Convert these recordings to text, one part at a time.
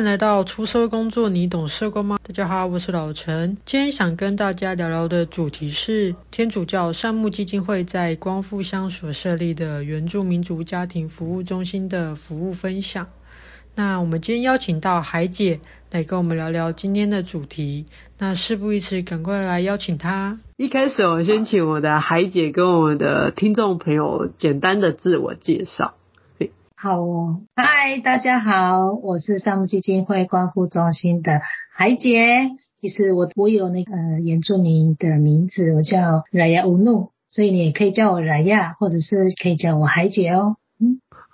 迎来到出社工作，你懂社工吗？大家好，我是老陈。今天想跟大家聊聊的主题是天主教善牧基金会在光复乡所设立的原住民族家庭服务中心的服务分享。那我们今天邀请到海姐来跟我们聊聊今天的主题。那事不宜迟，赶快来邀请她。一开始我先请我的海姐跟我的听众朋友简单的自我介绍。好哦，嗨，大家好，我是项目基金会光护中心的海姐。其实我我有那个原住民的名字，我叫拉亚乌努，所以你也可以叫我拉亚，或者是可以叫我海姐哦。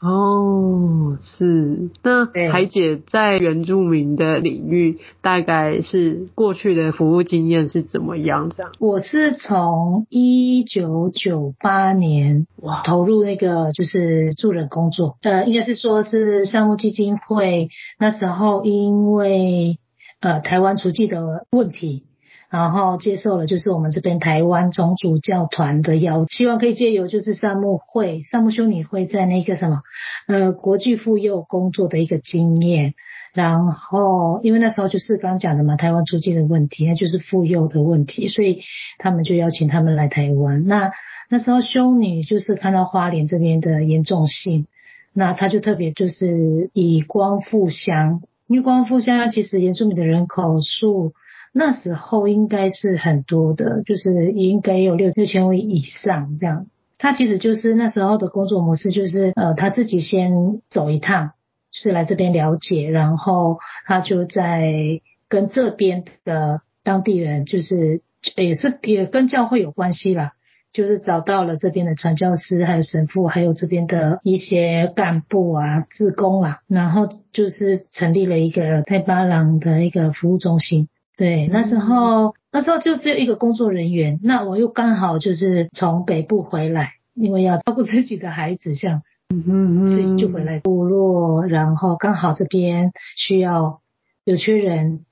嗯。哦，是。那海姐在原住民的领域，大概是过去的服务经验是怎么样？这样？我是从一九九八年哇投入那个就是助人工作，呃，应该是说是项目基金会那时候因为呃台湾出境的问题。然后接受了就是我们这边台湾总主教团的邀，希望可以借由就是善牧会、善牧修女会在那个什么，呃，国际妇幼工作的一个经验。然后因为那时候就是刚刚讲的嘛，台湾出境的问题，那就是妇幼的问题，所以他们就邀请他们来台湾。那那时候修女就是看到花莲这边的严重性，那他就特别就是以光复乡，因为光复乡其实原住民的人口数。那时候应该是很多的，就是应该有六六千位以上这样。他其实就是那时候的工作模式，就是呃他自己先走一趟，是来这边了解，然后他就在跟这边的当地人，就是也是也跟教会有关系啦，就是找到了这边的传教士，还有神父，还有这边的一些干部啊、志工啊，然后就是成立了一个太巴郎的一个服务中心。对，那时候那时候就只有一个工作人员，那我又刚好就是从北部回来，因为要照顾自己的孩子，像，嗯嗯嗯，所以就回来部落，然后刚好这边需要有缺人，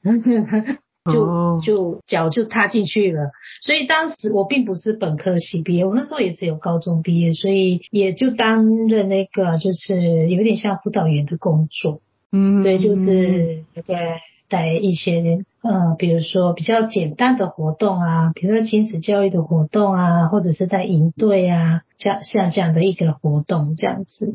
就就脚就踏进去了。所以当时我并不是本科系毕业，我那时候也只有高中毕业，所以也就担任那个就是有点像辅导员的工作，嗯，对，就是那个。带一些呃，比如说比较简单的活动啊，比如说亲子教育的活动啊，或者是在营队啊，像像这样的一个活动这样子，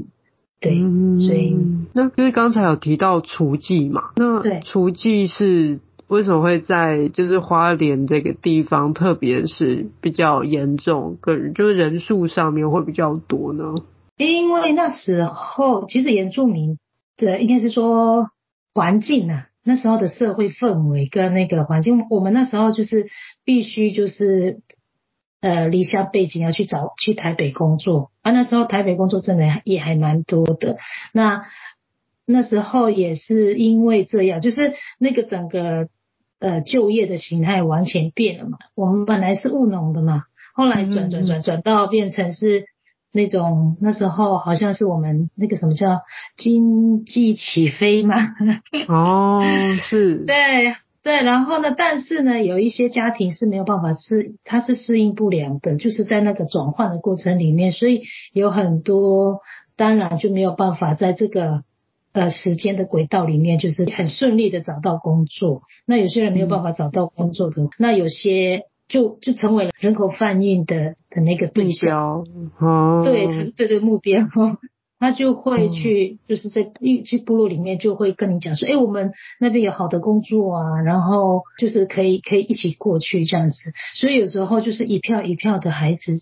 对，嗯、所以那因为刚才有提到厨技嘛，那对厨技是为什么会在就是花莲这个地方，特别是比较严重，个人就是人数上面会比较多呢？因为那时候其实原住民的应该是说环境啊。那时候的社会氛围跟那个环境，我们那时候就是必须就是呃离乡背景要去找去台北工作啊。那时候台北工作真的也还蛮多的。那那时候也是因为这样，就是那个整个呃就业的形态完全变了嘛。我们本来是务农的嘛，后来转转转转到变成是。那种那时候好像是我们那个什么叫经济起飞嘛？哦，是。对对，然后呢，但是呢，有一些家庭是没有办法适，他是适应不良的，就是在那个转换的过程里面，所以有很多当然就没有办法在这个呃时间的轨道里面，就是很顺利的找到工作。那有些人没有办法找到工作的，嗯、那有些。就就成为了人口贩运的的那个对象，哦，对，他是对对目标，他就会去，就是在一去部落里面就会跟你讲说，哎，我们那边有好的工作啊，然后就是可以可以一起过去这样子，所以有时候就是一票一票的孩子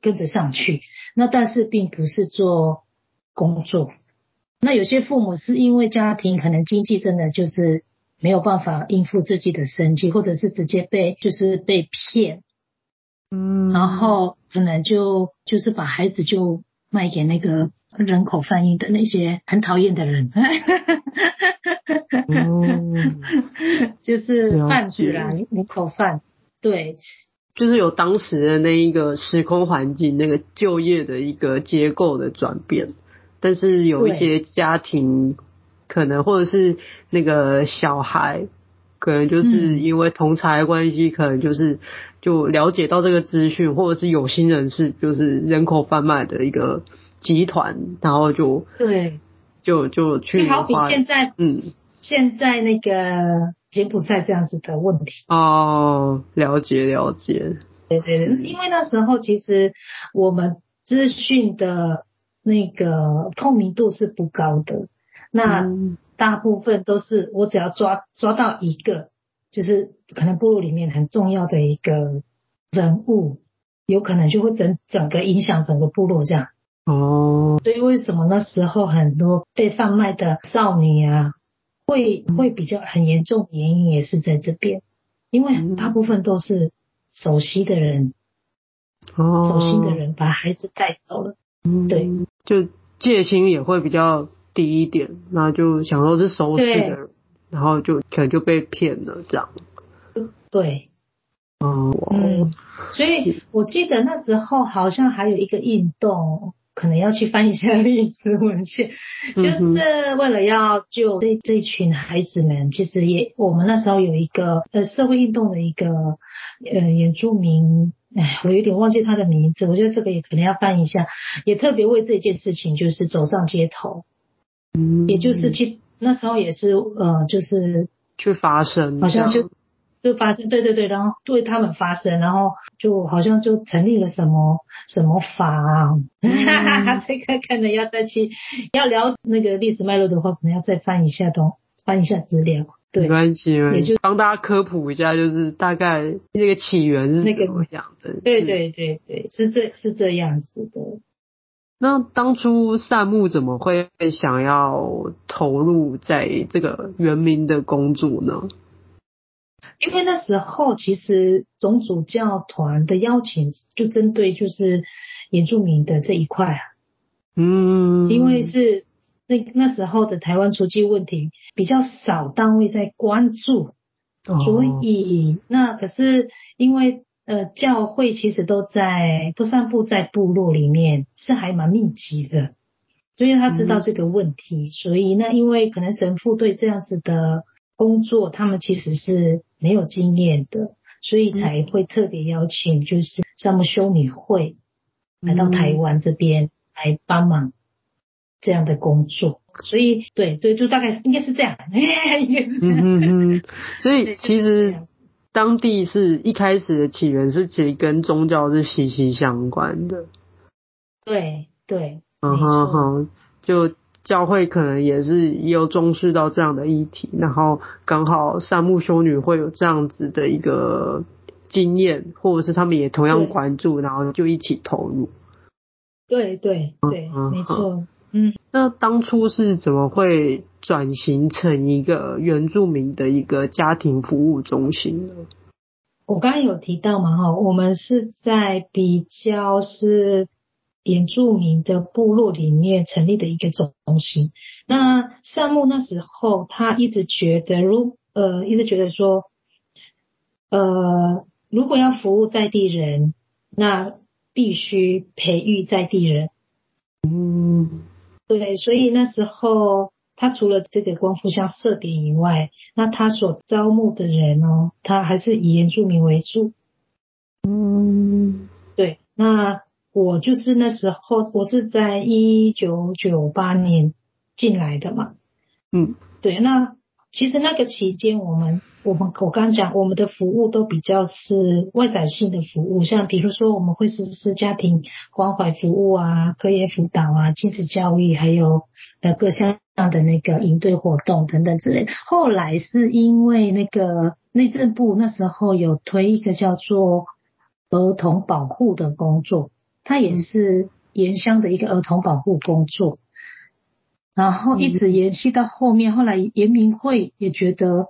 跟着上去，那但是并不是做工作，那有些父母是因为家庭可能经济真的就是。没有办法应付自己的生计，或者是直接被就是被骗，嗯，然后可能就就是把孩子就卖给那个人口贩运的那些很讨厌的人，嗯，就是贩子啦，人口贩，对，就是有当时的那一个时空环境，那个就业的一个结构的转变，但是有一些家庭。可能或者是那个小孩，可能就是因为同才关系，可能就是就了解到这个资讯，或者是有心人士，就是人口贩卖的一个集团，然后就对，就就去。就好比现在，嗯，现在那个柬埔寨这样子的问题。哦，了解了解。对对对，因为那时候其实我们资讯的那个透明度是不高的，那大部分都是我只要抓抓到一个，就是可能部落里面很重要的一个人物，有可能就会整整个影响整个部落这样。哦，所以为什么那时候很多被贩卖的少女啊，会会比较很严重，原因也是在这边，因为大部分都是熟悉的人，哦，熟悉的人把孩子带走了，嗯，对，就戒心也会比较低一点，那就想说是熟悉的人，然后就可能就被骗了这样，对，哦，嗯，所以我记得那时候好像还有一个运动。可能要去翻一下历史文献，就是为了要救这这群孩子们。其实也，我们那时候有一个呃社会运动的一个呃原住民，哎，我有点忘记他的名字。我觉得这个也可能要翻一下，也特别为这件事情就是走上街头，嗯，也就是去那时候也是呃就是去发声，好像就。就发生，对对对，然后对他们发声，然后就好像就成立了什么什么法啊，哈哈哈，这个可能要再去要聊那个历史脉络的话，可能要再翻一下东，翻一下资料。对，没关系，也就帮大家科普一下，就是大概那个起源是怎么样的。那个、对对对对，是这是这样子的。那当初善牧怎么会想要投入在这个原民的工作呢？因为那时候其实总主教团的邀请就针对就是原住民的这一块啊，嗯，因为是那那时候的台湾出境问题比较少单位在关注，所以那可是因为呃教会其实都在都散布在部落里面是还蛮密集的，所以他知道这个问题，所以那因为可能神父对这样子的工作他们其实是。没有经验的，所以才会特别邀请，就是善牧修女会来到台湾这边来帮忙这样的工作。所以，对对，就大概应该是这样，应该是这样。嗯嗯。所以其实当地是一开始的起源是其实跟宗教是息息相关的。对对。嗯哼哼，就。教会可能也是也有重视到这样的议题，然后刚好善牧修女会有这样子的一个经验，或者是他们也同样关注，然后就一起投入。对对对，没错。嗯，那当初是怎么会转型成一个原住民的一个家庭服务中心呢？我刚刚有提到嘛，哈，我们是在比较是。原住民的部落里面成立的一个中心。那善木那时候他一直觉得，如呃一直觉得说，呃如果要服务在地人，那必须培育在地人。嗯，对，所以那时候他除了这个光复乡设点以外，那他所招募的人哦，他还是以原住民为主。嗯，对，那。我就是那时候，我是在一九九八年进来的嘛。嗯，对。那其实那个期间，我们我们我刚讲，我们的服务都比较是外展性的服务，像比如说我们会实施家庭关怀服务啊、课业辅导啊、亲子教育，还有呃各项的那个营队活动等等之类。后来是因为那个内政部那时候有推一个叫做儿童保护的工作。它也是原乡的一个儿童保护工作，然后一直延续到后面，后来原民会也觉得，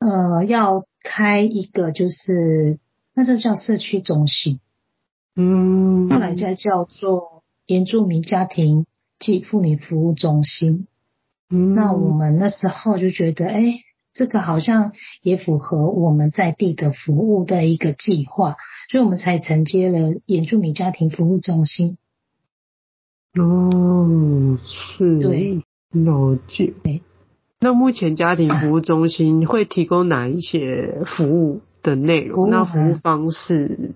呃，要开一个就是那时候叫社区中心，嗯，后来再叫做原住民家庭暨妇女服务中心。嗯，那我们那时候就觉得，哎，这个好像也符合我们在地的服务的一个计划。所以我们才承接了原住民家庭服务中心。哦，是，对，了解。那目前家庭服务中心会提供哪一些服务的内容？啊、那服务方式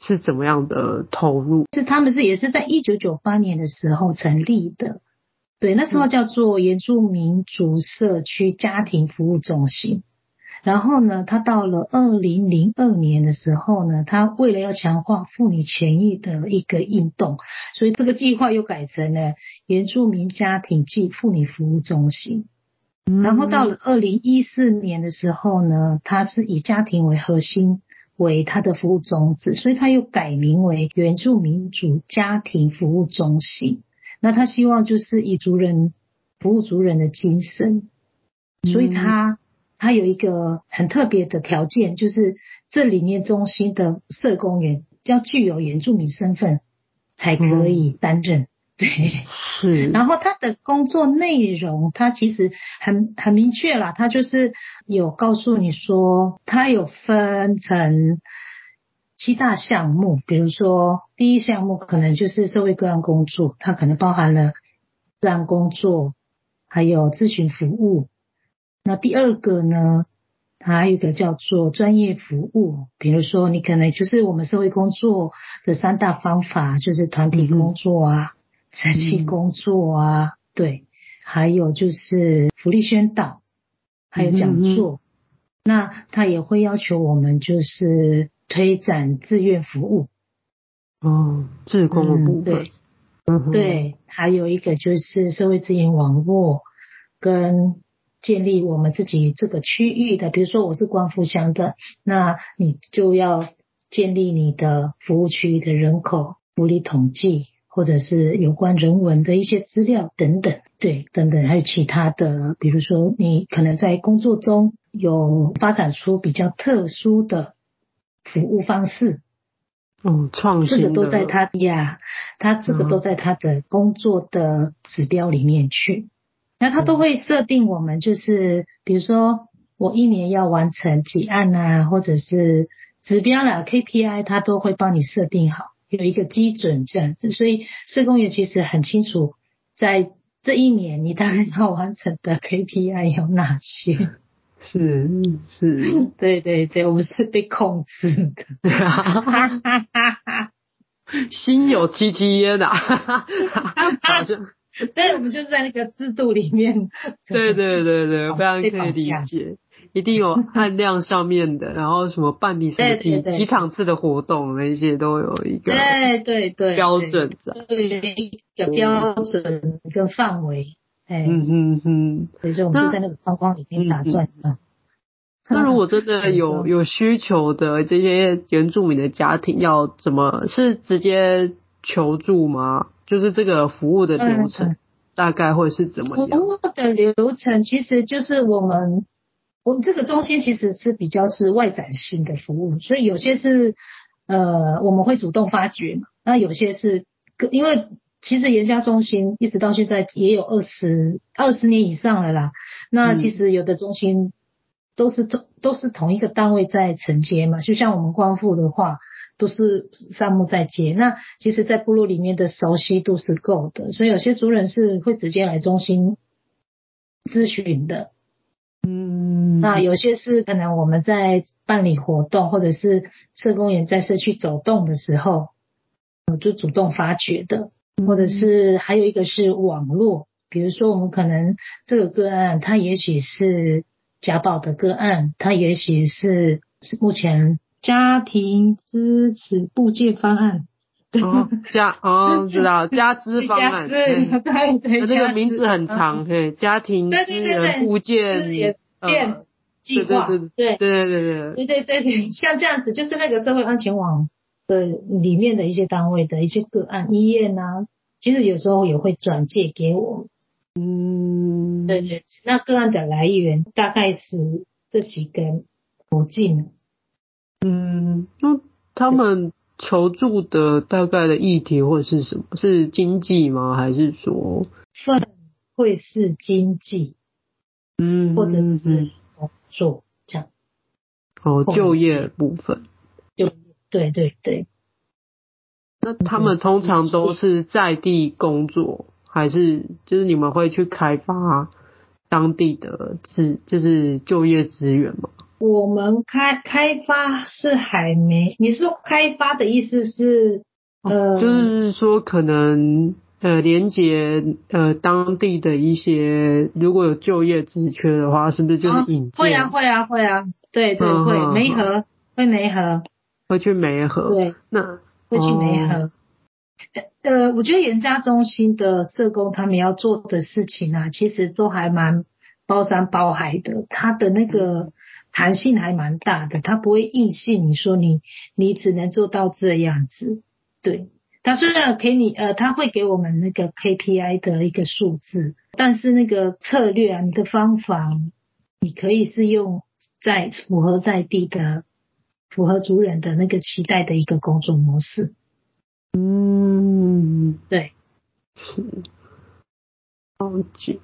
是怎么样的投入？是他们是也是在一九九八年的时候成立的。对，那时候叫做原住民族社区家庭服务中心。然后呢，他到了二零零二年的时候呢，他为了要强化妇女权益的一个运动，所以这个计划又改成了原住民家庭暨妇女服务中心。然后到了二零一四年的时候呢，他是以家庭为核心为他的服务宗旨，所以他又改名为原住民族家庭服务中心。那他希望就是以族人服务族人的精神，所以他。他有一个很特别的条件，就是这里面中心的社工员要具有原住民身份才可以担任。嗯、对，是。然后他的工作内容，他其实很很明确啦，他就是有告诉你说，他有分成七大项目，比如说第一项目可能就是社会个案工作，它可能包含了个案工作，还有咨询服务。那第二个呢，它还有一个叫做专业服务，比如说你可能就是我们社会工作的三大方法，就是团体工作啊、社区工作啊，嗯、对，还有就是福利宣导，还有讲座。嗯、那他也会要求我们就是推展志愿服务，哦，志工的部分，对，嗯、对，还有一个就是社会资源网络跟。建立我们自己这个区域的，比如说我是光复乡的，那你就要建立你的服务区域的人口福利统计，或者是有关人文的一些资料等等，对，等等，还有其他的，比如说你可能在工作中有发展出比较特殊的服务方式，嗯，创新，这个都在他呀，他这个都在他的工作的指标里面去。那他都会设定我们，就是比如说我一年要完成几案啊，或者是指标啦 KPI，他都会帮你设定好，有一个基准这样子。所以社工也其实很清楚，在这一年你大概要完成的 KPI 有哪些。是是，对对对，我们是被控制的。心有戚戚焉呐，好像。对，我们就是在那个制度里面。对对对对，非常可以理解，一定有案量上面的，然后什么办理什么几几场次的活动，那些都有一个对对对标准的，对一个标准一个范围。嗯嗯嗯，所以说我们就在那个框框里面打转嘛。那如果真的有有需求的这些原住民的家庭，要怎么是直接求助吗？就是这个服务的流程大概会是怎么样？服务的流程其实就是我们，我们这个中心其实是比较是外展性的服务，所以有些是呃我们会主动发掘嘛，那有些是因为其实研家中心一直到现在也有二十二十年以上了啦，那其实有的中心都是都都是同一个单位在承接嘛，就像我们光复的话。都是善牧在接，那其实，在部落里面的熟悉度是够的，所以有些族人是会直接来中心咨询的。嗯，那有些是可能我们在办理活动，或者是社工员在社区走动的时候，我就主动发掘的，或者是还有一个是网络，比如说我们可能这个个案，它也许是家暴的个案，它也许是是目前。家庭支持部件方案，哦，家哦，知道 家支方案，对对对，这个名字很长，嘿，家庭支援布建建计划，对对对对对。对对。对对，像这样子，就是那个社会安全网的里面的一些单位的一些个案，医院啊，其实有时候也会转借给我，嗯，对对，那个案的来源大概是这几个途径。嗯，那他们求助的大概的议题会是什么？是经济吗？还是说份会是经济？嗯，或者是工作这样？哦，就业部分。就对对对。那他们通常都是在地工作，还是就是你们会去开发当地的资，就是就业资源吗？我们开开发是还没，你说开发的意思是，呃，就是说可能呃连接呃当地的一些如果有就业职缺的话，是不是就是引荐？会啊会啊会啊，对对会媒合会媒合。会去媒合，对，那会去媒合。呃，我觉得原家中心的社工他们要做的事情啊，其实都还蛮包山包海的，他的那个弹性还蛮大的，它不会硬性你说你你只能做到这样子。对，它虽然给你呃，它会给我们那个 KPI 的一个数字，但是那个策略啊，你的方法，你可以是用在符合在地的、符合族人的那个期待的一个工作模式。嗯，对，是，了解。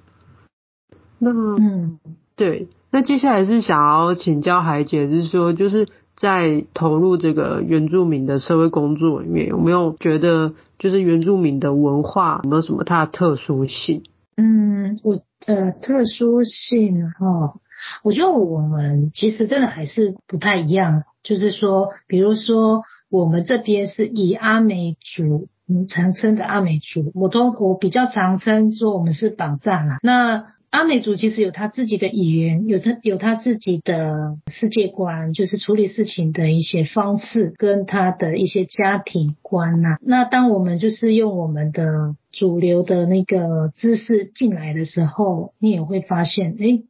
那嗯，对，那接下来是想要请教海姐，就是说就是在投入这个原住民的社会工作里面，有没有觉得就是原住民的文化有没有什么它的特殊性？嗯，我呃特殊性哦，我觉得我们其实真的还是不太一样，就是说，比如说。我们这边是以阿美族，嗯，常称的阿美族，我都我比较常称说我们是绑扎啦。那阿美族其实有他自己的语言，有他有他自己的世界观，就是处理事情的一些方式，跟他的一些家庭观呐。那当我们就是用我们的主流的那个知识进来的时候，你也会发现，哎，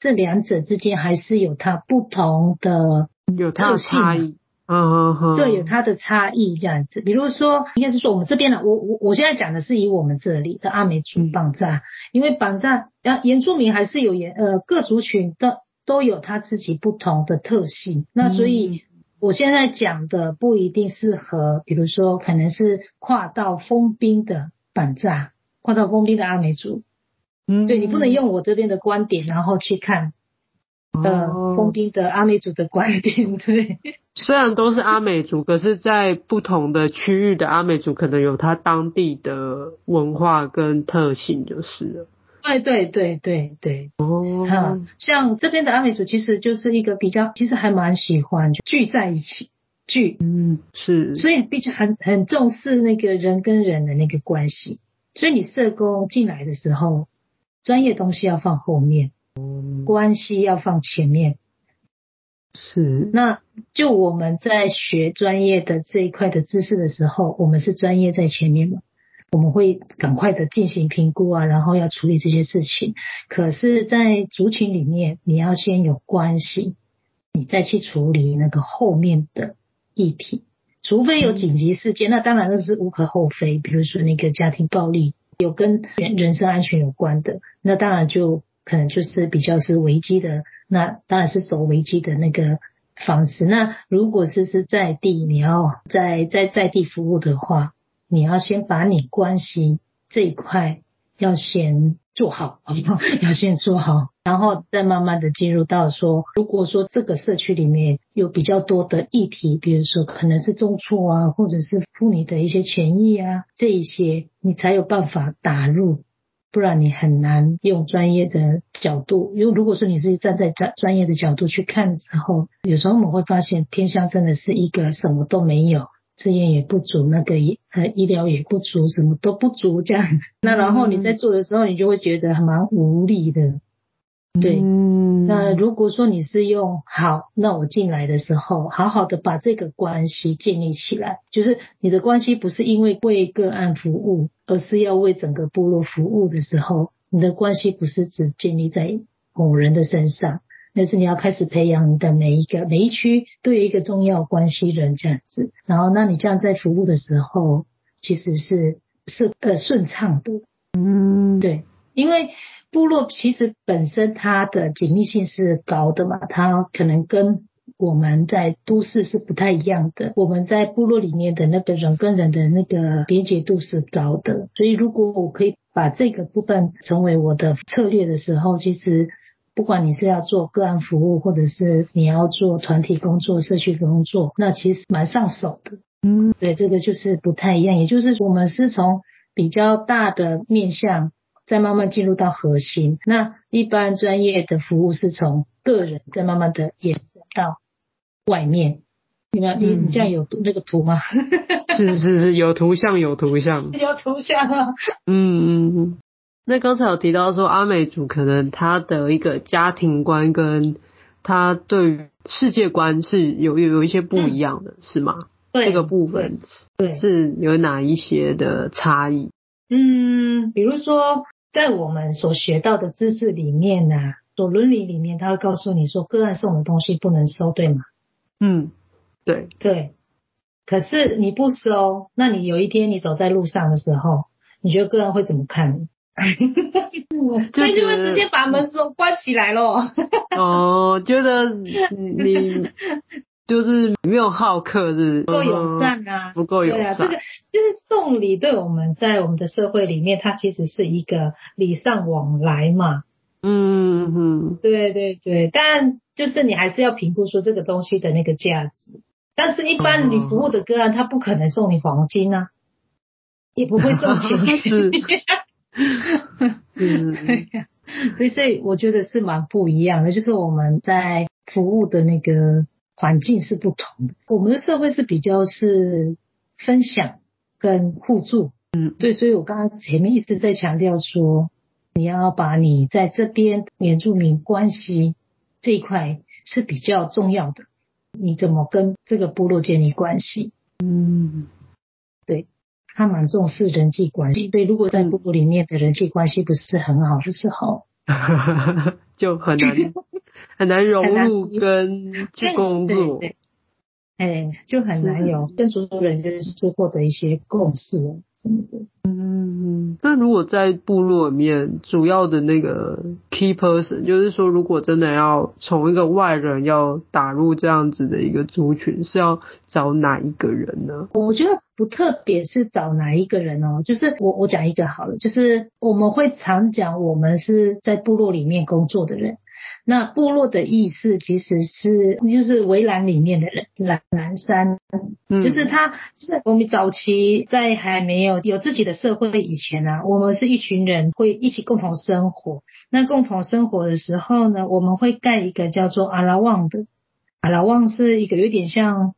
这两者之间还是有它不同的有它的差异。嗯嗯嗯，对，有它的差异这样子。比如说，应该是说我们这边的，我我我现在讲的是以我们这里的阿美族绑扎，因为绑扎，啊原住民还是有原呃各族群的都有他自己不同的特性。那所以我现在讲的不一定适合，比如说可能是跨到丰滨的绑扎，跨到丰滨的阿美族。嗯，对，你不能用我这边的观点，然后去看。呃，丰滨的阿美族的观点，对。虽然都是阿美族，可是，在不同的区域的阿美族，可能有他当地的文化跟特性，就是了。对对对对对。哦。嗯，像这边的阿美族，其实就是一个比较，其实还蛮喜欢聚在一起聚。嗯，是。所以，毕竟很很重视那个人跟人的那个关系。所以，你社工进来的时候，专业东西要放后面。关系要放前面，是。那就我们在学专业的这一块的知识的时候，我们是专业在前面嘛，我们会赶快的进行评估啊，然后要处理这些事情。可是，在族群里面，你要先有关系，你再去处理那个后面的议题。除非有紧急事件，那当然那是无可厚非。比如说那个家庭暴力，有跟人人身安全有关的，那当然就。可能就是比较是危机的，那当然是走危机的那个方式。那如果是是在地，你要在在在地服务的话，你要先把你关系这一块要先做好，要先做好，然后再慢慢的进入到说，如果说这个社区里面有比较多的议题，比如说可能是重挫啊，或者是妇女的一些权益啊，这一些你才有办法打入。不然你很难用专业的角度，因为如果说你是站在专专业的角度去看的时候，有时候我们会发现天下真的是一个什么都没有，资源也不足，那个呃医疗也不足，什么都不足这样。那然后你在做的时候，你就会觉得蛮无力的。对，那如果说你是用好，那我进来的时候，好好的把这个关系建立起来，就是你的关系不是因为为个案服务，而是要为整个部落服务的时候，你的关系不是只建立在某人的身上，那是你要开始培养你的每一个每一区都有一个重要关系人这样子，然后那你这样在服务的时候，其实是是呃顺畅的，嗯，对，因为。部落其实本身它的紧密性是高的嘛，它可能跟我们在都市是不太一样的。我们在部落里面的那个人跟人的那个连结度是高的，所以如果我可以把这个部分成为我的策略的时候，其实不管你是要做个案服务，或者是你要做团体工作、社区工作，那其实蛮上手的。嗯，对，这个就是不太一样，也就是我们是从比较大的面向。再慢慢进入到核心，那一般专业的服务是从个人再慢慢的延伸到外面。你们？你你这样有那个图吗？是是是，有图像有图像 有图像啊。嗯嗯嗯，那刚才有提到说阿美族可能他的一个家庭观跟他对于世界观是有有有一些不一样的，嗯、是吗？对，这个部分对是有哪一些的差异？嗯，比如说在我们所学到的知识里面呢、啊，所伦理里面，他会告诉你说，个案送的东西不能收，对吗？嗯，对对。可是你不收，那你有一天你走在路上的时候，你觉得个案会怎么看你？所以就会直接把门锁关起来咯。哦，觉得你。就是没有好客，是不够友善啊，不够友善。对啊，这个就是送礼，对我们在我们的社会里面，它其实是一个礼尚往来嘛。嗯嗯，对对对，但就是你还是要评估说这个东西的那个价值。但是，一般你服务的个案，他不可能送你黄金啊，也不会送钱给你。嗯，所以，所以我觉得是蛮不一样的，就是我们在服务的那个。环境是不同的，我们的社会是比较是分享跟互助，嗯，对，所以我刚刚前面一直在强调说，你要把你在这边原住民关系这一块是比较重要的，你怎么跟这个部落建立关系？嗯，对，他蛮重视人际关系，对，如果在部落里面的人际关系不是很好的时候，就很难。很难融入跟去工作，对，哎，就很难有跟族人就是获得一些共识什么的。嗯，那如果在部落里面，主要的那个 key person，就是说，如果真的要从一个外人要打入这样子的一个族群，是要找哪一个人呢？我觉得不特别是找哪一个人哦，就是我我讲一个好了，就是我们会常讲，我们是在部落里面工作的人。那部落的意思其实是就是围栏里面的人，蓝蓝山，嗯，就是他，就是我们早期在还没有有自己的社会以前啊，我们是一群人会一起共同生活。那共同生活的时候呢，我们会盖一个叫做阿拉旺的，阿拉旺是一个有点像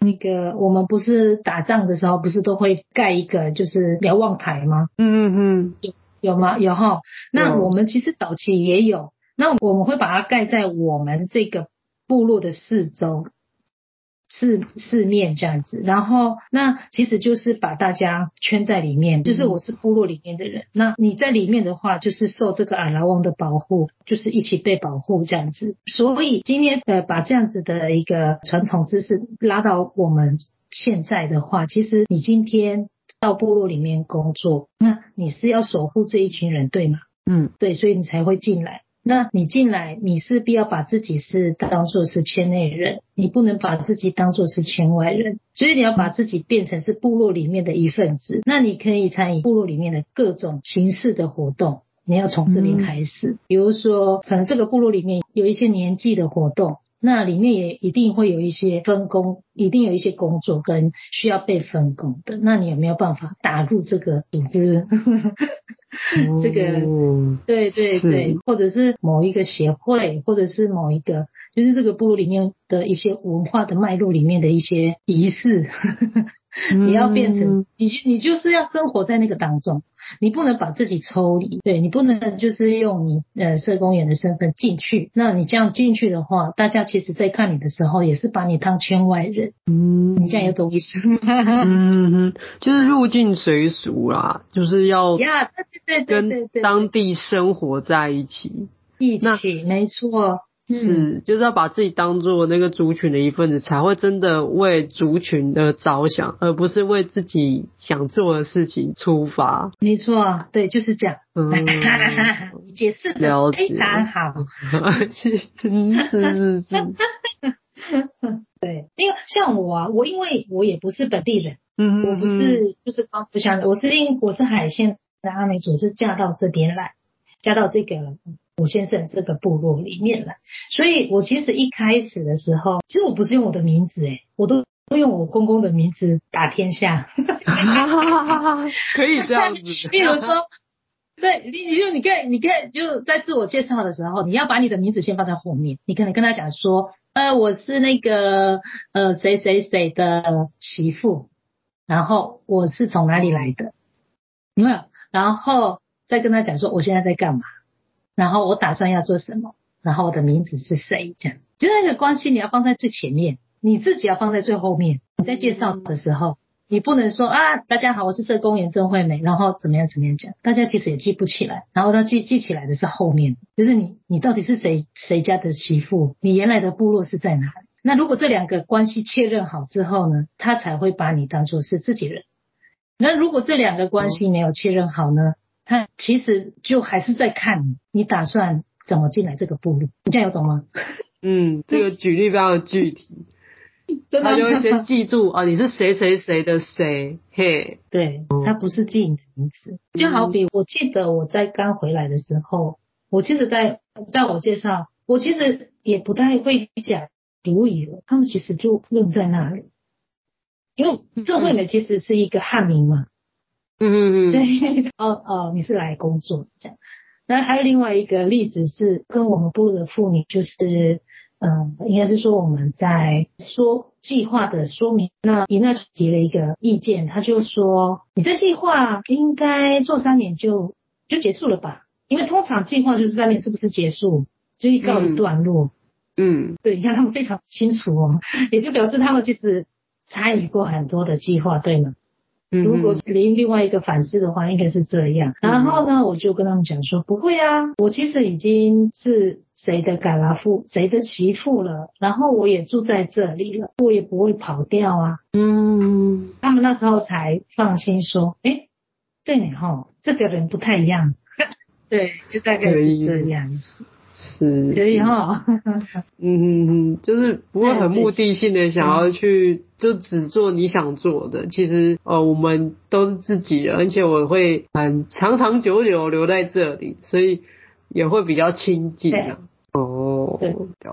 那个我们不是打仗的时候不是都会盖一个就是瞭望台吗？嗯嗯嗯，有有吗？有哈。那我们其实早期也有。那我们会把它盖在我们这个部落的四周，四四面这样子。然后，那其实就是把大家圈在里面，就是我是部落里面的人。那你在里面的话，就是受这个阿拉旺的保护，就是一起被保护这样子。所以今天呃，把这样子的一个传统知识拉到我们现在的话，其实你今天到部落里面工作，那你是要守护这一群人，对吗？嗯，对，所以你才会进来。那你进来，你势必要把自己是当做是圈内人，你不能把自己当做是圈外人，所以你要把自己变成是部落里面的一份子。那你可以参与部落里面的各种形式的活动，你要从这边开始。比如说，可能这个部落里面有一些年纪的活动，那里面也一定会有一些分工，一定有一些工作跟需要被分工的。那你有没有办法打入这个组织？这个，对对对，或者是某一个协会，或者是某一个，就是这个部落里面的一些文化的脉络里面的一些仪式。你要变成你，你就是要生活在那个当中，你不能把自己抽离，对，你不能就是用你呃社工员的身份进去。那你这样进去的话，大家其实在看你的时候，也是把你当圈外人。嗯，你这样有懂意思吗？嗯哼，就是入境随俗啦，就是要呀，对对对对，跟当地生活在一起，一起，没错。是，就是要把自己当做那个族群的一份子，才会真的为族群的着想，而不是为自己想做的事情出发。没错，对，就是这样。嗯，解释的非常好。是 是是。对，因为像我啊，我因为我也不是本地人，嗯，我不是就是光复乡的，我是因我是海线的阿美族，是嫁到这边来，嫁到这个。我先生这个部落里面了，所以我其实一开始的时候，其实我不是用我的名字，诶，我都都用我公公的名字打天下。可以这样子。例如说，对，你你就你看，你看就在自我介绍的时候，你要把你的名字先放在后面，你可能跟他讲说，呃，我是那个呃谁谁谁的媳妇。然后我是从哪里来的，有没有？然后再跟他讲说我现在在干嘛，然后我打算要做什么，然后我的名字是谁，这样，就那个关系你要放在最前面，你自己要放在最后面。你在介绍的时候，你不能说啊，大家好，我是社工颜正惠美，然后怎么样怎么样讲，大家其实也记不起来，然后他记记起来的是后面，就是你你到底是谁谁家的媳妇，你原来的部落是在哪里？那如果这两个关系确认好之后呢，他才会把你当做是自己人。那如果这两个关系没有确认好呢，他其实就还是在看你，打算怎么进来这个部落？你这样有懂吗？嗯，这个举例非常具体，他就会先 记住啊，你是谁谁谁的谁，嘿，对，他不是记你的名字，就好比我记得我在刚回来的时候，我其实在在我介绍，我其实也不太会讲。独以了，他们其实就愣在那里，因为郑惠美其实是一个汉名嘛，嗯嗯嗯，对，哦哦，你是来工作这样。那还有另外一个例子是跟我们部落的妇女，就是嗯、呃，应该是说我们在说计划的说明，那伊娜提了一个意见，他就说，你这计划应该做三年就就结束了吧？因为通常计划就是三年，是不是结束就一告一段落？嗯嗯，对，你看他们非常清楚哦，也就表示他们其实参与过很多的计划，对吗？嗯，如果另另外一个反思的话，应该是这样。然后呢，我就跟他们讲说，不会啊，我其实已经是谁的嘎拉夫，谁的媳妇了，然后我也住在这里了，我也不会跑掉啊。嗯，他们那时候才放心说，哎，对你哈，这个人不太一 样。对，就大概是这样。是，可以哈，嗯，就是不会很目的性的想要去，就只做你想做的。其实，呃，我们都是自己人，而且我会很长长久久留在这里，所以也会比较亲近的。哦，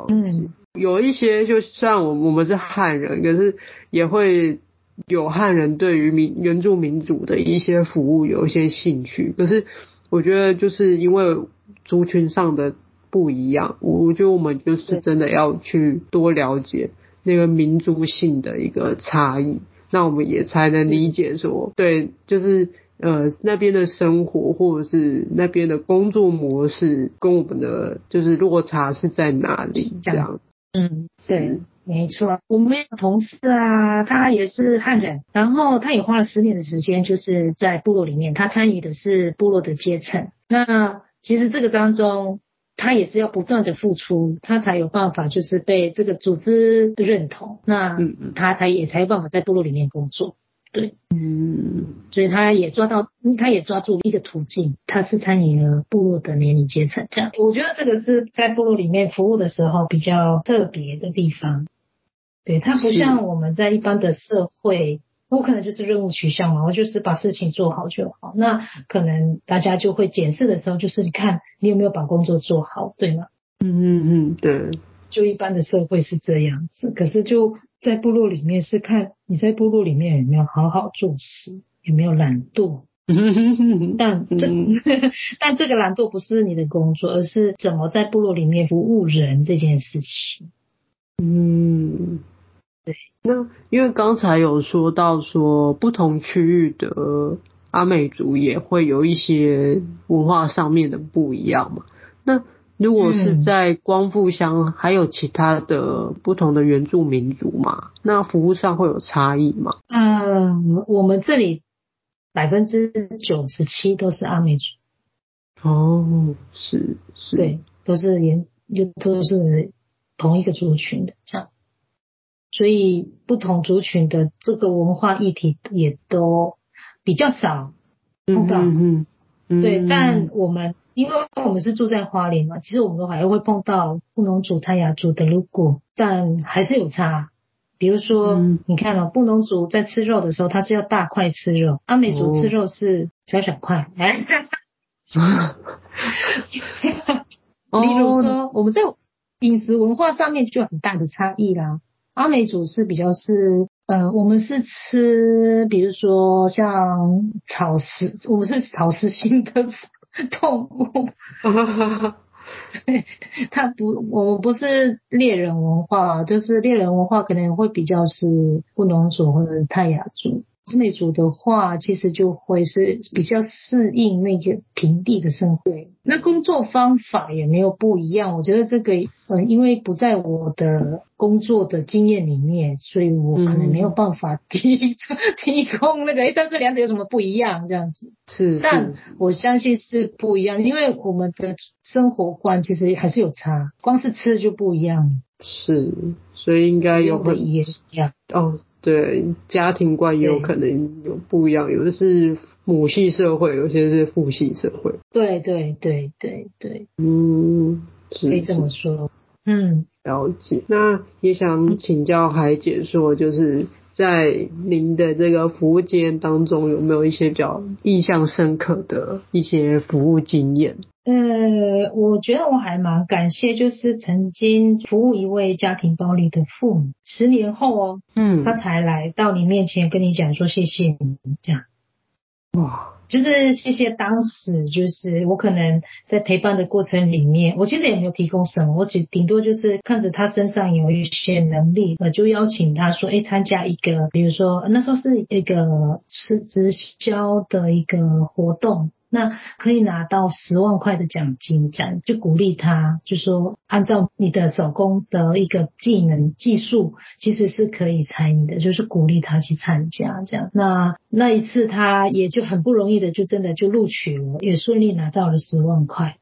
嗯，有一些就像我我们是汉人，可是也会有汉人对于民原住民族的一些服务有一些兴趣。可是我觉得就是因为族群上的。不一样，我觉得我们就是真的要去多了解那个民族性的一个差异，那我们也才能理解说，对，就是呃那边的生活或者是那边的工作模式跟我们的就是落差是在哪里这样。嗯，对，没错。我们有同事啊，他也是汉人，然后他也花了十年的时间，就是在部落里面，他参与的是部落的阶层。那其实这个当中。他也是要不断的付出，他才有办法，就是被这个组织认同，那他才也才有办法在部落里面工作。对，嗯，所以他也抓到，他也抓住一个途径，他是参与了部落的年龄阶层。这样，我觉得这个是在部落里面服务的时候比较特别的地方。对，他不像我们在一般的社会。我可能就是任务取向嘛，我就是把事情做好就好。那可能大家就会检视的时候，就是你看你有没有把工作做好，对吗？嗯嗯嗯，对。就一般的社会是这样子，可是就在部落里面是看你在部落里面有没有好好做事，有没有懒惰。但这 但这个懒惰不是你的工作，而是怎么在部落里面服务人这件事情。嗯。对，那因为刚才有说到说不同区域的阿美族也会有一些文化上面的不一样嘛。那如果是在光复乡，还有其他的不同的原住民族嘛？那服务上会有差异吗？嗯，我们这里百分之九十七都是阿美族。哦，是是，对，都是原，就都是同一个族群的这样。所以不同族群的这个文化议题也都比较少碰到，嗯嗯，对。但我们因为我们是住在花莲嘛，其实我们都还会碰到布农族、泰雅族的路过，但还是有差。比如说，嗯、你看哦，布农族在吃肉的时候，他是要大块吃肉，阿美族吃肉是小小块。哎，例如说，我们在饮食文化上面就有很大的差异啦。阿美族是比较是，呃，我们是吃，比如说像草食，我们是草食性的动物。对，他不，我们不是猎人文化，就是猎人文化可能会比较是布农族或者泰雅族。阿美族的话，其实就会是比较适应那个平地的生活。那工作方法也没有不一样。我觉得这个，嗯，因为不在我的工作的经验里面，所以我可能没有办法提、嗯、提供那个。哎，但这两者有什么不一样？这样子是，但我相信是不一样，因为我们的生活观其实还是有差，光是吃就不一样。是，所以应该有很也是一样哦。对，家庭观也有可能有不一样，有的是母系社会，有些是父系社会。对对对对对，嗯，可以这么说。嗯，了解。那也想请教海姐说，就是在您的这个服务经验当中，有没有一些比较印象深刻的一些服务经验？呃，我觉得我还蛮感谢，就是曾经服务一位家庭暴力的父母，十年后哦，嗯，他才来到你面前跟你讲说谢谢你这样，哇，就是谢谢当时就是我可能在陪伴的过程里面，我其实也没有提供什么，我只顶多就是看着他身上有一些能力，我就邀请他说，哎，参加一个，比如说那时候是一个是直销的一个活动。那可以拿到十万块的奖金，这样就鼓励他，就说按照你的手工的一个技能技术，其实是可以参与的，就是鼓励他去参加这样。那那一次他也就很不容易的，就真的就录取了，也顺利拿到了十万块。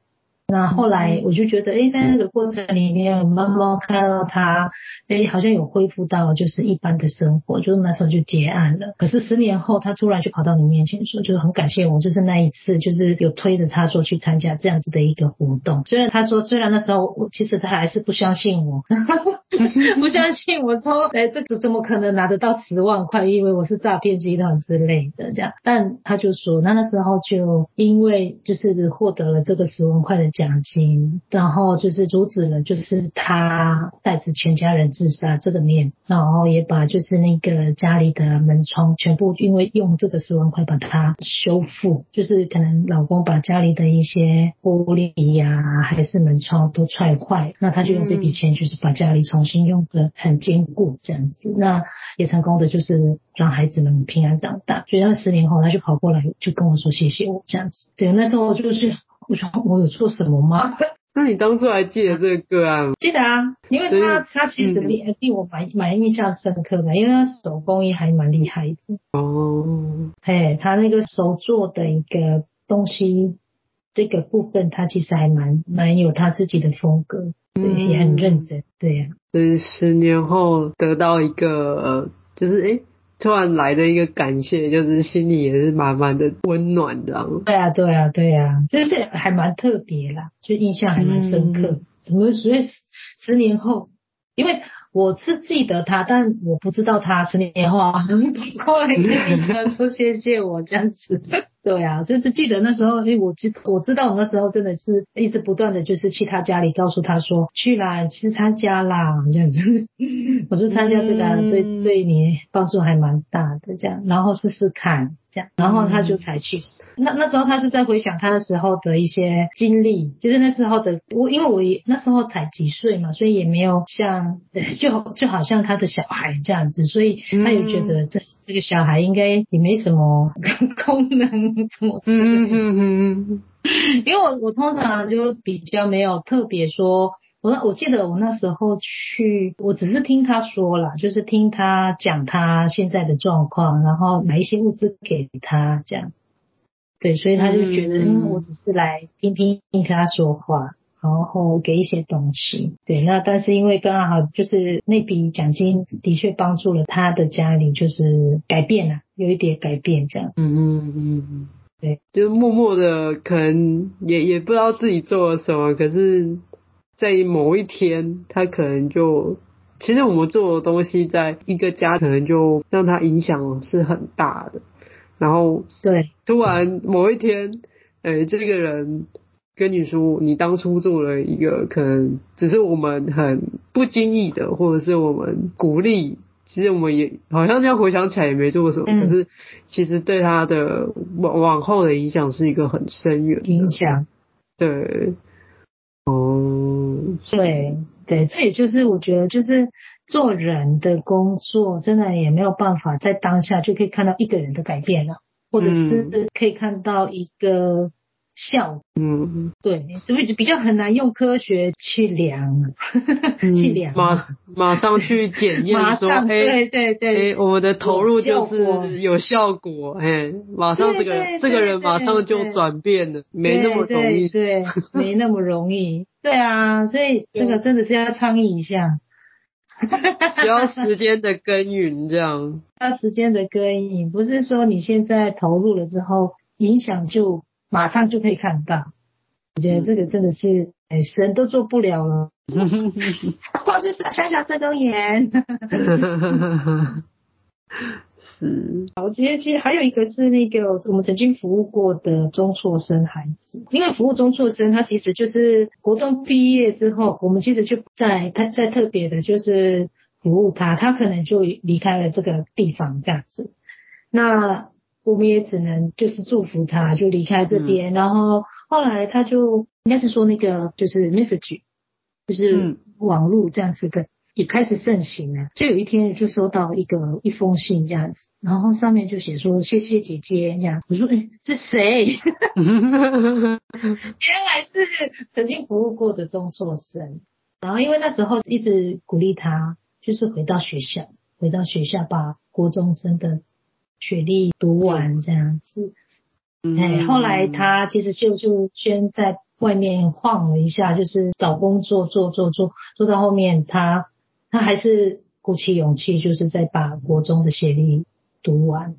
那后来我就觉得，哎，在那个过程里面，我慢慢看到他，哎，好像有恢复到就是一般的生活，就是那时候就结案了。可是十年后，他突然就跑到你面前说，就是很感谢我，就是那一次，就是有推着他说去参加这样子的一个活动。虽然他说，虽然那时候我其实他还是不相信我，不相信我说，哎，这个怎么可能拿得到十万块？因为我是诈骗集团之类的这样。但他就说，那那时候就因为就是获得了这个十万块的。奖金，然后就是阻止了，就是他带着全家人自杀这个念，然后也把就是那个家里的门窗全部因为用这个十万块把它修复，就是可能老公把家里的一些玻璃呀、还是门窗都踹坏，那他就用这笔钱就是把家里重新用的很坚固这样子，那也成功的就是让孩子们平安长大。所以他十年后他就跑过来就跟我说谢谢我这样子，对，那时候就是。我说我有做什么吗？那你当初还记得这个个案吗？记得啊，因为他他其实令令我蛮蛮印象深刻的，因为他手工艺还蛮厉害的。哦，嘿，他那个手做的一个东西，这个部分他其实还蛮蛮有他自己的风格，对，嗯、也很认真，对呀、啊。就是十年后得到一个，就是诶突然来的一个感谢，就是心里也是满满的温暖，这样。对啊，对啊，对啊，就是还蛮特别啦，就印象还蛮深刻。怎么所以十年后，因为。我是记得他，但我不知道他十年后啊能不会跟你说谢谢我这样子。对啊，就是记得那时候，因为我知我知道我那时候真的是一直不断的就是去他家里告诉他说去啦，去参加啦这样子。我说参加这个、嗯、对对你帮助还蛮大的这样，然后试试看。然后他就才去世。那那时候他是在回想他那时候的一些经历，就是那时候的我，因为我也那时候才几岁嘛，所以也没有像 就就好像他的小孩这样子，所以他也觉得这这个小孩应该也没什么功能，怎么？嗯嗯嗯。因为我我通常就比较没有特别说。我我记得我那时候去，我只是听他说了，就是听他讲他现在的状况，然后买一些物资给他这样。对，所以他就觉得，嗯，我只是来听听听他说话，然后给一些东西。对，那但是因为刚好就是那笔奖金的确帮助了他的家里，就是改变了，有一点改变这样。嗯嗯嗯嗯，对，就是默默的，可能也也不知道自己做了什么，可是。在某一天，他可能就，其实我们做的东西，在一个家可能就让他影响是很大的。然后，对，突然某一天，哎、欸，这个人跟你说，你当初做了一个可能只是我们很不经意的，或者是我们鼓励，其实我们也好像这样回想起来也没做过什么，嗯、可是其实对他的往往后的影响是一个很深远的影响，对。哦，对，对，这也就是我觉得，就是做人的工作，真的也没有办法在当下就可以看到一个人的改变了，或者是可以看到一个。效，嗯，对，所以就比较很难用科学去量，嗯、去量，马马上去检验说，哎，对对对，哎，我们的投入就是有效果，哎，马上这个这个人马上就转变了，没那么容易，对，对，没那么容易，对啊，所以这个真的是要倡议一下，需要时间的耕耘，这样，要时间的耕耘，不是说你现在投入了之后影响就。马上就可以看到，我觉得这个真的是，哎，神都做不了了，光是小小这种眼。是，好，其实其实还有一个是那个我们曾经服务过的中辍生孩子，因为服务中辍生，他其实就是国中毕业之后，我们其实就在他在特别的就是服务他，他可能就离开了这个地方这样子，那。我们也只能就是祝福他，就离开这边。嗯、然后后来他就应该是说那个就是 message，就是网络这样子的、嗯、也开始盛行了。就有一天就收到一个一封信这样子，然后上面就写说谢谢姐姐这样。我说哎，这谁？原来是曾经服务过的中辍生。然后因为那时候一直鼓励他，就是回到学校，回到学校把国中生的。学历读完这样子，哎、嗯，后来他其实就就先在外面晃了一下，就是找工作做做做，做到后面他他还是鼓起勇气，就是在把国中的学历读完，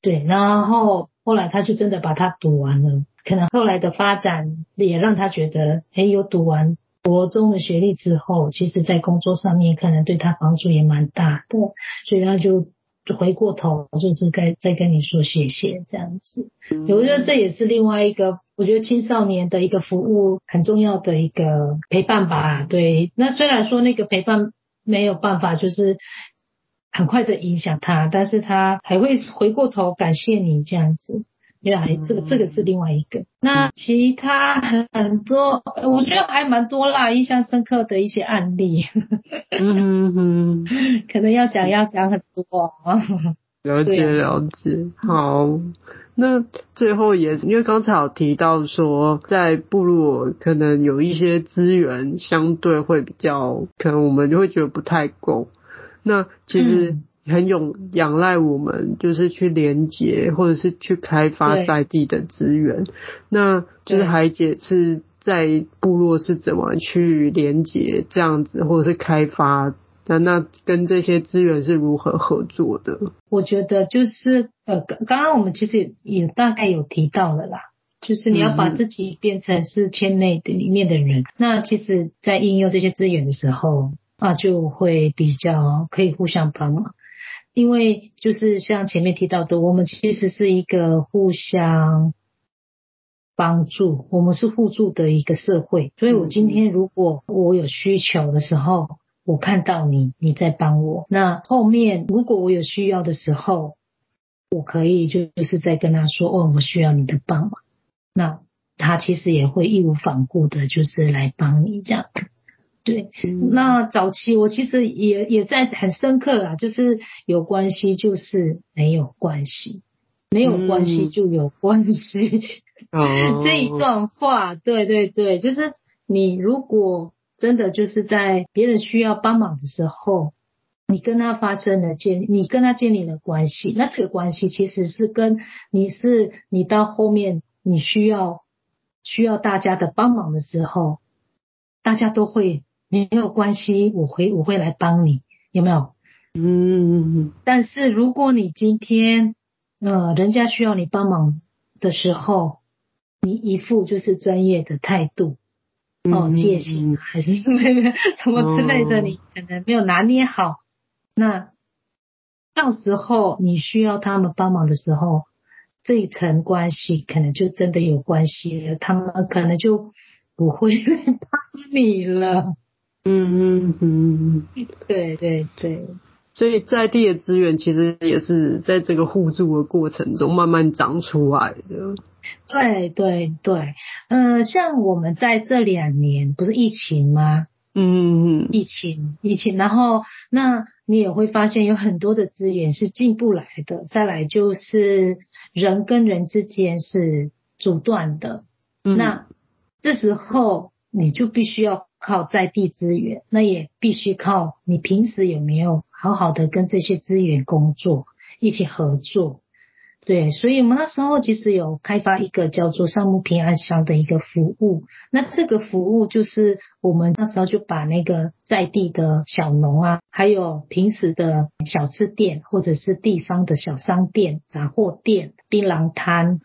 对，然后后来他就真的把它读完了，可能后来的发展也让他觉得，哎，有读完国中的学历之后，其实在工作上面可能对他帮助也蛮大的，所以他就。回过头就是该再跟你说谢谢这样子，我觉得这也是另外一个，我觉得青少年的一个服务很重要的一个陪伴吧。对，那虽然说那个陪伴没有办法就是很快的影响他，但是他还会回过头感谢你这样子。原来这个这个是另外一个，那其他很多，我觉得还蛮多啦，印象深刻的一些案例，嗯哼，可能要讲要讲很多。了解了解，好，那最后也因为刚才有提到说，在部落可能有一些资源相对会比较，可能我们就会觉得不太够。那其实。嗯很有仰赖我们，就是去连接或者是去开发在地的资源。那就是海姐是在部落是怎么去连接这样子，或者是开发？那那跟这些资源是如何合作的？我觉得就是呃，刚刚刚我们其实也大概有提到了啦，就是你要把自己变成是圈内的里面的人。嗯、那其实，在应用这些资源的时候啊，就会比较可以互相帮忙。因为就是像前面提到的，我们其实是一个互相帮助，我们是互助的一个社会。所以我今天如果我有需求的时候，我看到你，你在帮我，那后面如果我有需要的时候，我可以就是再跟他说，哦，我需要你的帮忙，那他其实也会义无反顾的，就是来帮你这样。对，那早期我其实也也在很深刻啦，就是有关系就是没有关系，没有关系就有关系。嗯、这一段话，对对对，就是你如果真的就是在别人需要帮忙的时候，你跟他发生了建，你跟他建立了关系，那这个关系其实是跟你是你到后面你需要需要大家的帮忙的时候，大家都会。没有关系，我会我会来帮你，有没有？嗯。但是如果你今天，呃，人家需要你帮忙的时候，你一副就是专业的态度，哦，戒心还是什么什么之类的，你可能没有拿捏好，那到时候你需要他们帮忙的时候，这一层关系可能就真的有关系了，他们可能就不会来 帮你了。嗯嗯嗯，对对对，所以在地的资源其实也是在这个互助的过程中慢慢长出来的。对对对，嗯、呃，像我们在这两年不是疫情吗？嗯嗯，疫情疫情，然后那你也会发现有很多的资源是进不来的。再来就是人跟人之间是阻断的，嗯、那这时候你就必须要靠在地资源，那也必须靠你平时有没有好好的跟这些资源工作，一起合作。对，所以我们那时候其实有开发一个叫做上木平安乡的一个服务。那这个服务就是我们那时候就把那个在地的小农啊，还有平时的小吃店，或者是地方的小商店、杂货店、槟榔摊，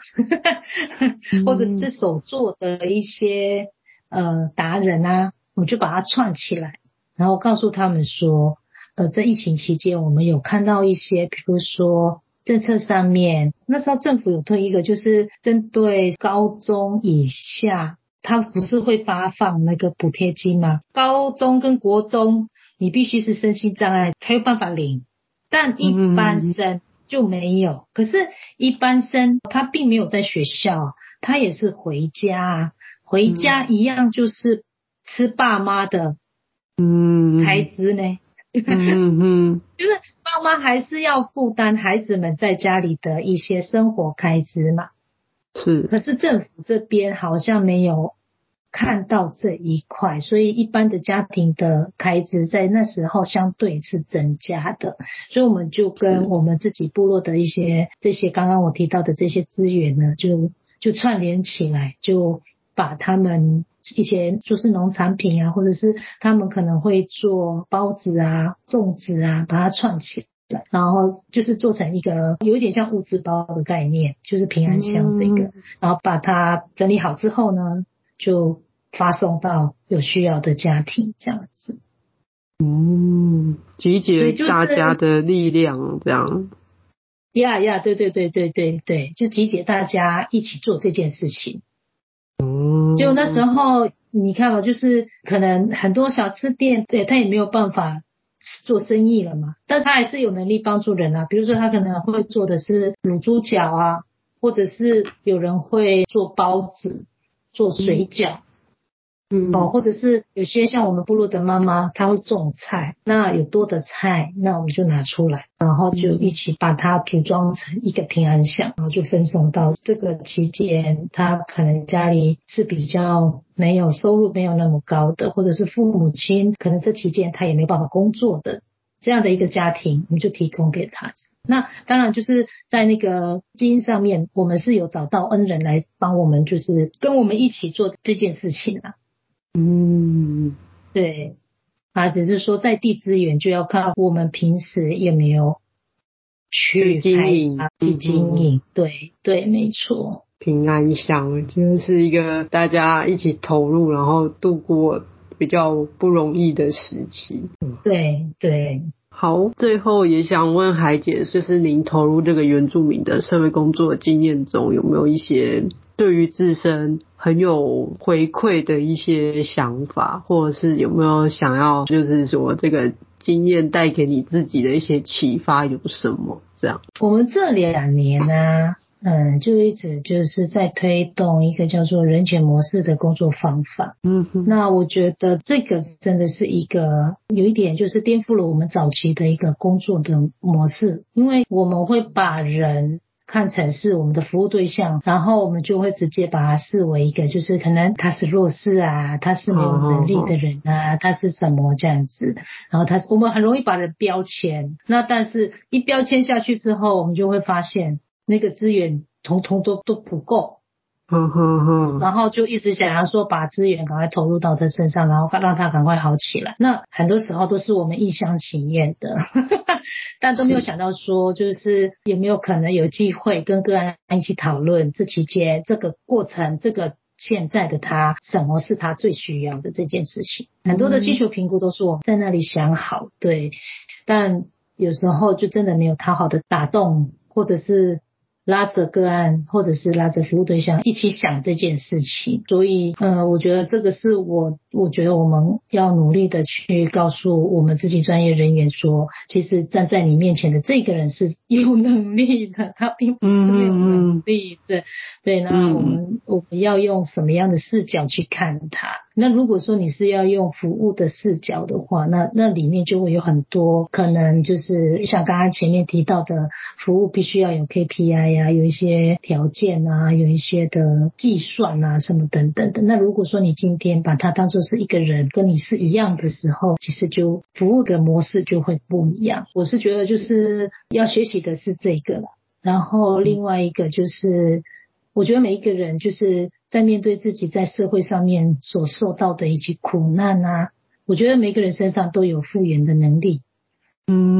或者是手作的一些呃达人啊，我就把它串起来，然后告诉他们说，呃，在疫情期间，我们有看到一些，比如说。政策上面，那时候政府有推一个，就是针对高中以下，他不是会发放那个补贴金吗？高中跟国中，你必须是身心障碍才有办法领，但一般生就没有。可是，一般生他并没有在学校，他也是回家，回家一样就是吃爸妈的，嗯，开支呢。嗯嗯，就是爸妈还是要负担孩子们在家里的一些生活开支嘛。是，可是政府这边好像没有看到这一块，所以一般的家庭的开支在那时候相对是增加的。所以我们就跟我们自己部落的一些这些刚刚我提到的这些资源呢，就就串联起来，就把他们。一些就是农产品啊，或者是他们可能会做包子啊、粽子啊，把它串起来，然后就是做成一个有一点像物资包的概念，就是平安箱这个，嗯、然后把它整理好之后呢，就发送到有需要的家庭这样子。嗯，集结大家的力量这样。呀呀，对对对对对对，就集结大家一起做这件事情。哦就那时候，你看嘛，就是可能很多小吃店，对，他也没有办法做生意了嘛，但他还是有能力帮助人啊。比如说，他可能会做的是卤猪脚啊，或者是有人会做包子、做水饺。嗯，哦，或者是有些像我们部落的妈妈，她会种菜，那有多的菜，那我们就拿出来，然后就一起把它组装成一个平安箱，然后就分送到这个期间，他可能家里是比较没有收入，没有那么高的，或者是父母亲可能这期间他也没办法工作的这样的一个家庭，我们就提供给他。那当然就是在那个基因上面，我们是有找到恩人来帮我们，就是跟我们一起做这件事情啊。嗯，对，啊，只是说在地资源就要看我们平时有没有去经营、去经营。对对，没错。平安乡就是一个大家一起投入，然后度过比较不容易的时期。对对。好，最后也想问海姐，就是您投入这个原住民的社会工作经验中，有没有一些对于自身很有回馈的一些想法，或者是有没有想要，就是说这个经验带给你自己的一些启发有什么？这样，我们这两年呢、嗯，就一直就是在推动一个叫做人权模式的工作方法。嗯哼，那我觉得这个真的是一个有一点就是颠覆了我们早期的一个工作的模式，因为我们会把人看成是我们的服务对象，然后我们就会直接把它视为一个就是可能他是弱势啊，他是没有能力的人啊，他是什么这样子，然后他我们很容易把人标签。那但是一标签下去之后，我们就会发现。那个资源统统都都不够，嗯哼哼，然后就一直想要说把资源赶快投入到他身上，然后让他赶快好起来。那很多时候都是我们一厢情愿的，但都没有想到说，就是有没有可能有机会跟个案一起讨论这期间这个过程，这个现在的他什么是他最需要的这件事情。很多的需求评估都是我们在那里想好，对，但有时候就真的没有讨好的打动，或者是。拉着个案，或者是拉着服务对象一起想这件事情，所以，呃，我觉得这个是我，我觉得我们要努力的去告诉我们自己专业人员说，其实站在你面前的这个人是有能力的，他并不是没有能力的，对，那我们我们要用什么样的视角去看他？那如果说你是要用服务的视角的话，那那里面就会有很多可能，就是像刚刚前面提到的，服务必须要有 KPI 呀、啊，有一些条件啊，有一些的计算啊，什么等等的。那如果说你今天把它当做是一个人，跟你是一样的时候，其实就服务的模式就会不一样。我是觉得就是要学习的是这个了，然后另外一个就是。我觉得每一个人就是在面对自己在社会上面所受到的一些苦难啊，我觉得每个人身上都有复原的能力。嗯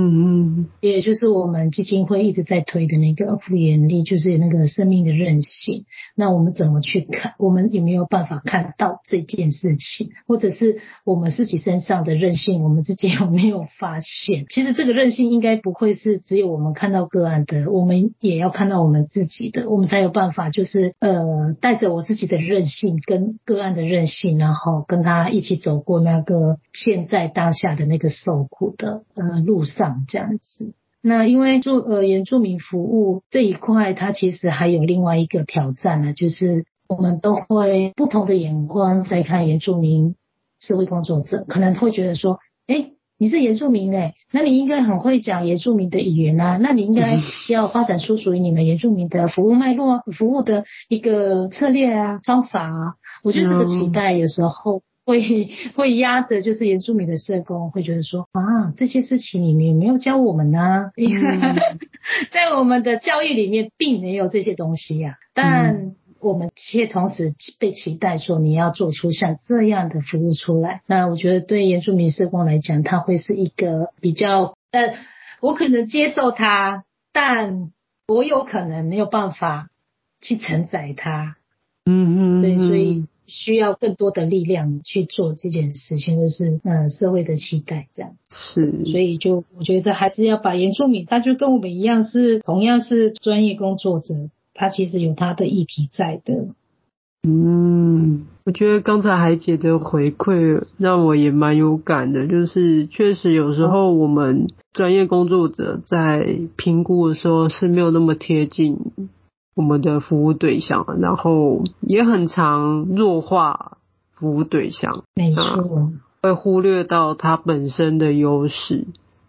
嗯，也就是我们基金会一直在推的那个复原力，就是那个生命的韧性。那我们怎么去看？我们有没有办法看到这件事情？或者是我们自己身上的韧性，我们自己有没有发现？其实这个韧性应该不会是只有我们看到个案的，我们也要看到我们自己的，我们才有办法，就是呃，带着我自己的韧性跟个案的韧性，然后跟他一起走过那个现在当下的那个受苦的呃路。路上这样子，那因为住呃原住民服务这一块，它其实还有另外一个挑战呢，就是我们都会不同的眼光在看原住民社会工作者，可能会觉得说，哎，你是原住民哎，那你应该很会讲原住民的语言啊，那你应该要发展出属于你们原住民的服务脉络、服务的一个策略啊、方法啊。我觉得这个期待有时候。会 会压着，就是原住民的社工会觉得说啊，这些事情你们有没有教我们呢？嗯、在我们的教育里面并没有这些东西呀、啊，但我们却同时被期待说你要做出像这样的服务出来。那我觉得对原住民社工来讲，他会是一个比较呃，我可能接受他，但我有可能没有办法去承载他。嗯嗯，对，所以。需要更多的力量去做这件事情，就是呃社会的期待这样。是，所以就我觉得还是要把原住民，他就跟我们一样是同样是专业工作者，他其实有他的议题在的。嗯，我觉得刚才海姐的回馈让我也蛮有感的，就是确实有时候我们专业工作者在评估的时候是没有那么贴近。我们的服务对象，然后也很常弱化服务对象，没错，会忽略到他本身的优势。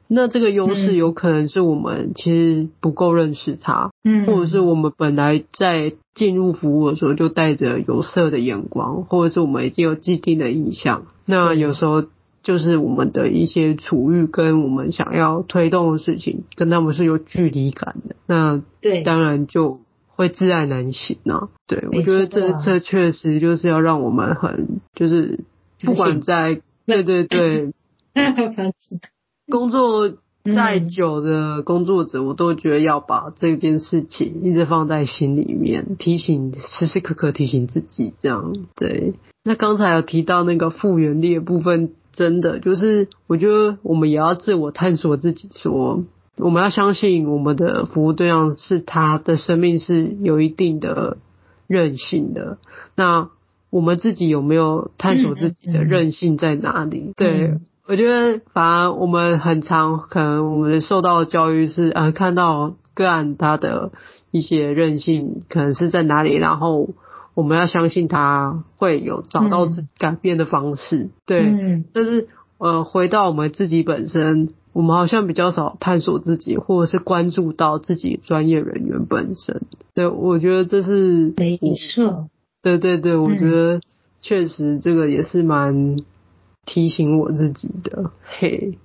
那这个优势有可能是我们其实不够认识他，嗯，或者是我们本来在进入服务的时候就带着有色的眼光，或者是我们已经有既定的印象。那有时候就是我们的一些处遇跟我们想要推动的事情跟他们是有距离感的。那对，当然就。会自爱难行呢、啊？对，我觉得这这确实就是要让我们很就是不管在对对对，工作 再久的工作者，我都觉得要把这件事情一直放在心里面，提醒时时刻刻提醒自己这样。对，那刚才有提到那个复原力的部分，真的就是我觉得我们也要自我探索自己说。我们要相信我们的服务对象是他的生命是有一定的韧性的。那我们自己有没有探索自己的韧性在哪里？嗯嗯、对，我觉得反而我们很常可能我们受到的教育是啊，看到个案他的一些韧性可能是在哪里，然后我们要相信他会有找到自己改变的方式。嗯、对，嗯、但是呃，回到我们自己本身。我们好像比较少探索自己，或者是关注到自己专业人员本身。对，我觉得这是没错。对对对，我觉得确实这个也是蛮提醒我自己的。嘿。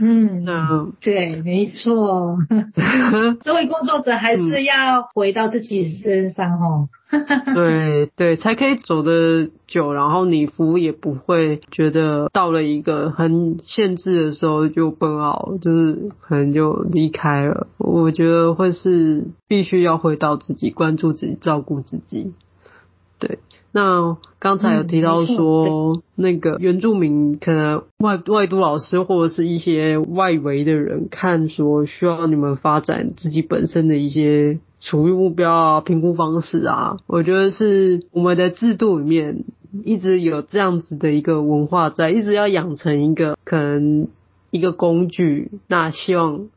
嗯，那对，没错，这位工作者还是要回到自己身上哦。对对，才可以走得久，然后你服务也不会觉得到了一个很限制的时候就崩 out，就是可能就离开了。我觉得会是必须要回到自己，关注自己，照顾自己。对。那刚才有提到说，那个原住民可能外外都老师或者是一些外围的人看说，需要你们发展自己本身的一些处遇目标啊、评估方式啊。我觉得是我们的制度里面一直有这样子的一个文化在，一直要养成一个可能一个工具。那希望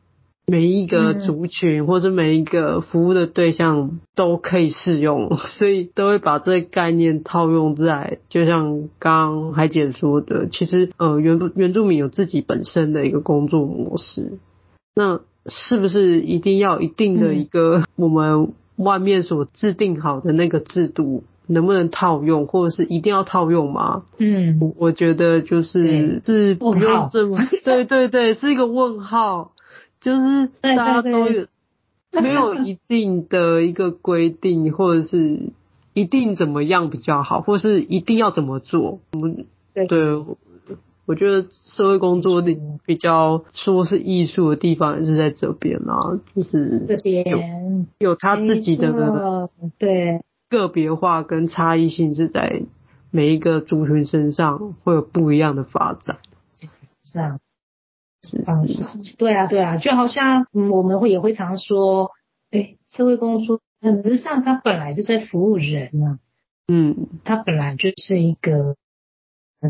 每一个族群或者每一个服务的对象都可以适用，所以都会把这个概念套用在，就像刚刚海姐说的，其实呃原原住民有自己本身的一个工作模式，那是不是一定要一定的一个我们外面所制定好的那个制度能不能套用，或者是一定要套用吗？嗯，我我觉得就是是不用这么，对对对，是一个问号。就是大家都有没有一定的一个规定，或者是一定怎么样比较好，或是一定要怎么做？我们，对，我觉得社会工作的比较说是艺术的地方也是在这边啊，就是这边有他自己的对个别化跟差异性，是在每一个族群身上会有不一样的发展。是啊。是是，对啊，对啊，就好像我们会也会常说，哎，社会工作本质上它本来就在服务人啊，嗯，它本来就是一个，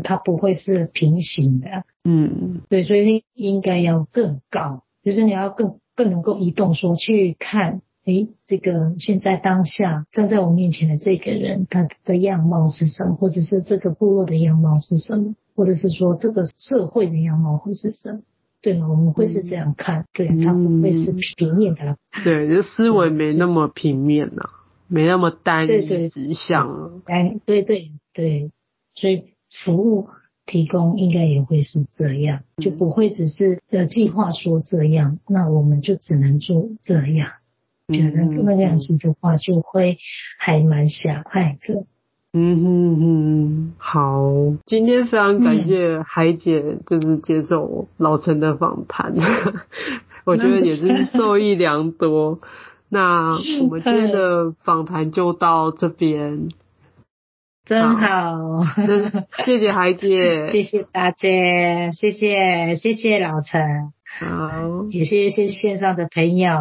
它不会是平行的，嗯，对，所以应该要更高，就是你要更更能够移动，说去看，哎，这个现在当下站在我面前的这个人，他的样貌是什么，或者是这个部落的样貌是什么，或者是说这个社会的样貌会是什么。对吗？我们会是这样看，嗯、对，它不会是平面的。对，就思维没那么平面呐、啊，没那么单一直向。单，对对对，所以服务提供应该也会是这样，就不会只是呃计划说这样，那我们就只能做这样。觉得那样子的话，就会还蛮狭隘的。嗯哼哼，好，今天非常感谢海姐，就是接受老陈的访谈，嗯、我觉得也是受益良多。那我们今天的访谈就到这边，真好，好谢谢海姐，谢谢大家，谢谢谢谢老陈，好，也谢谢线上的朋友。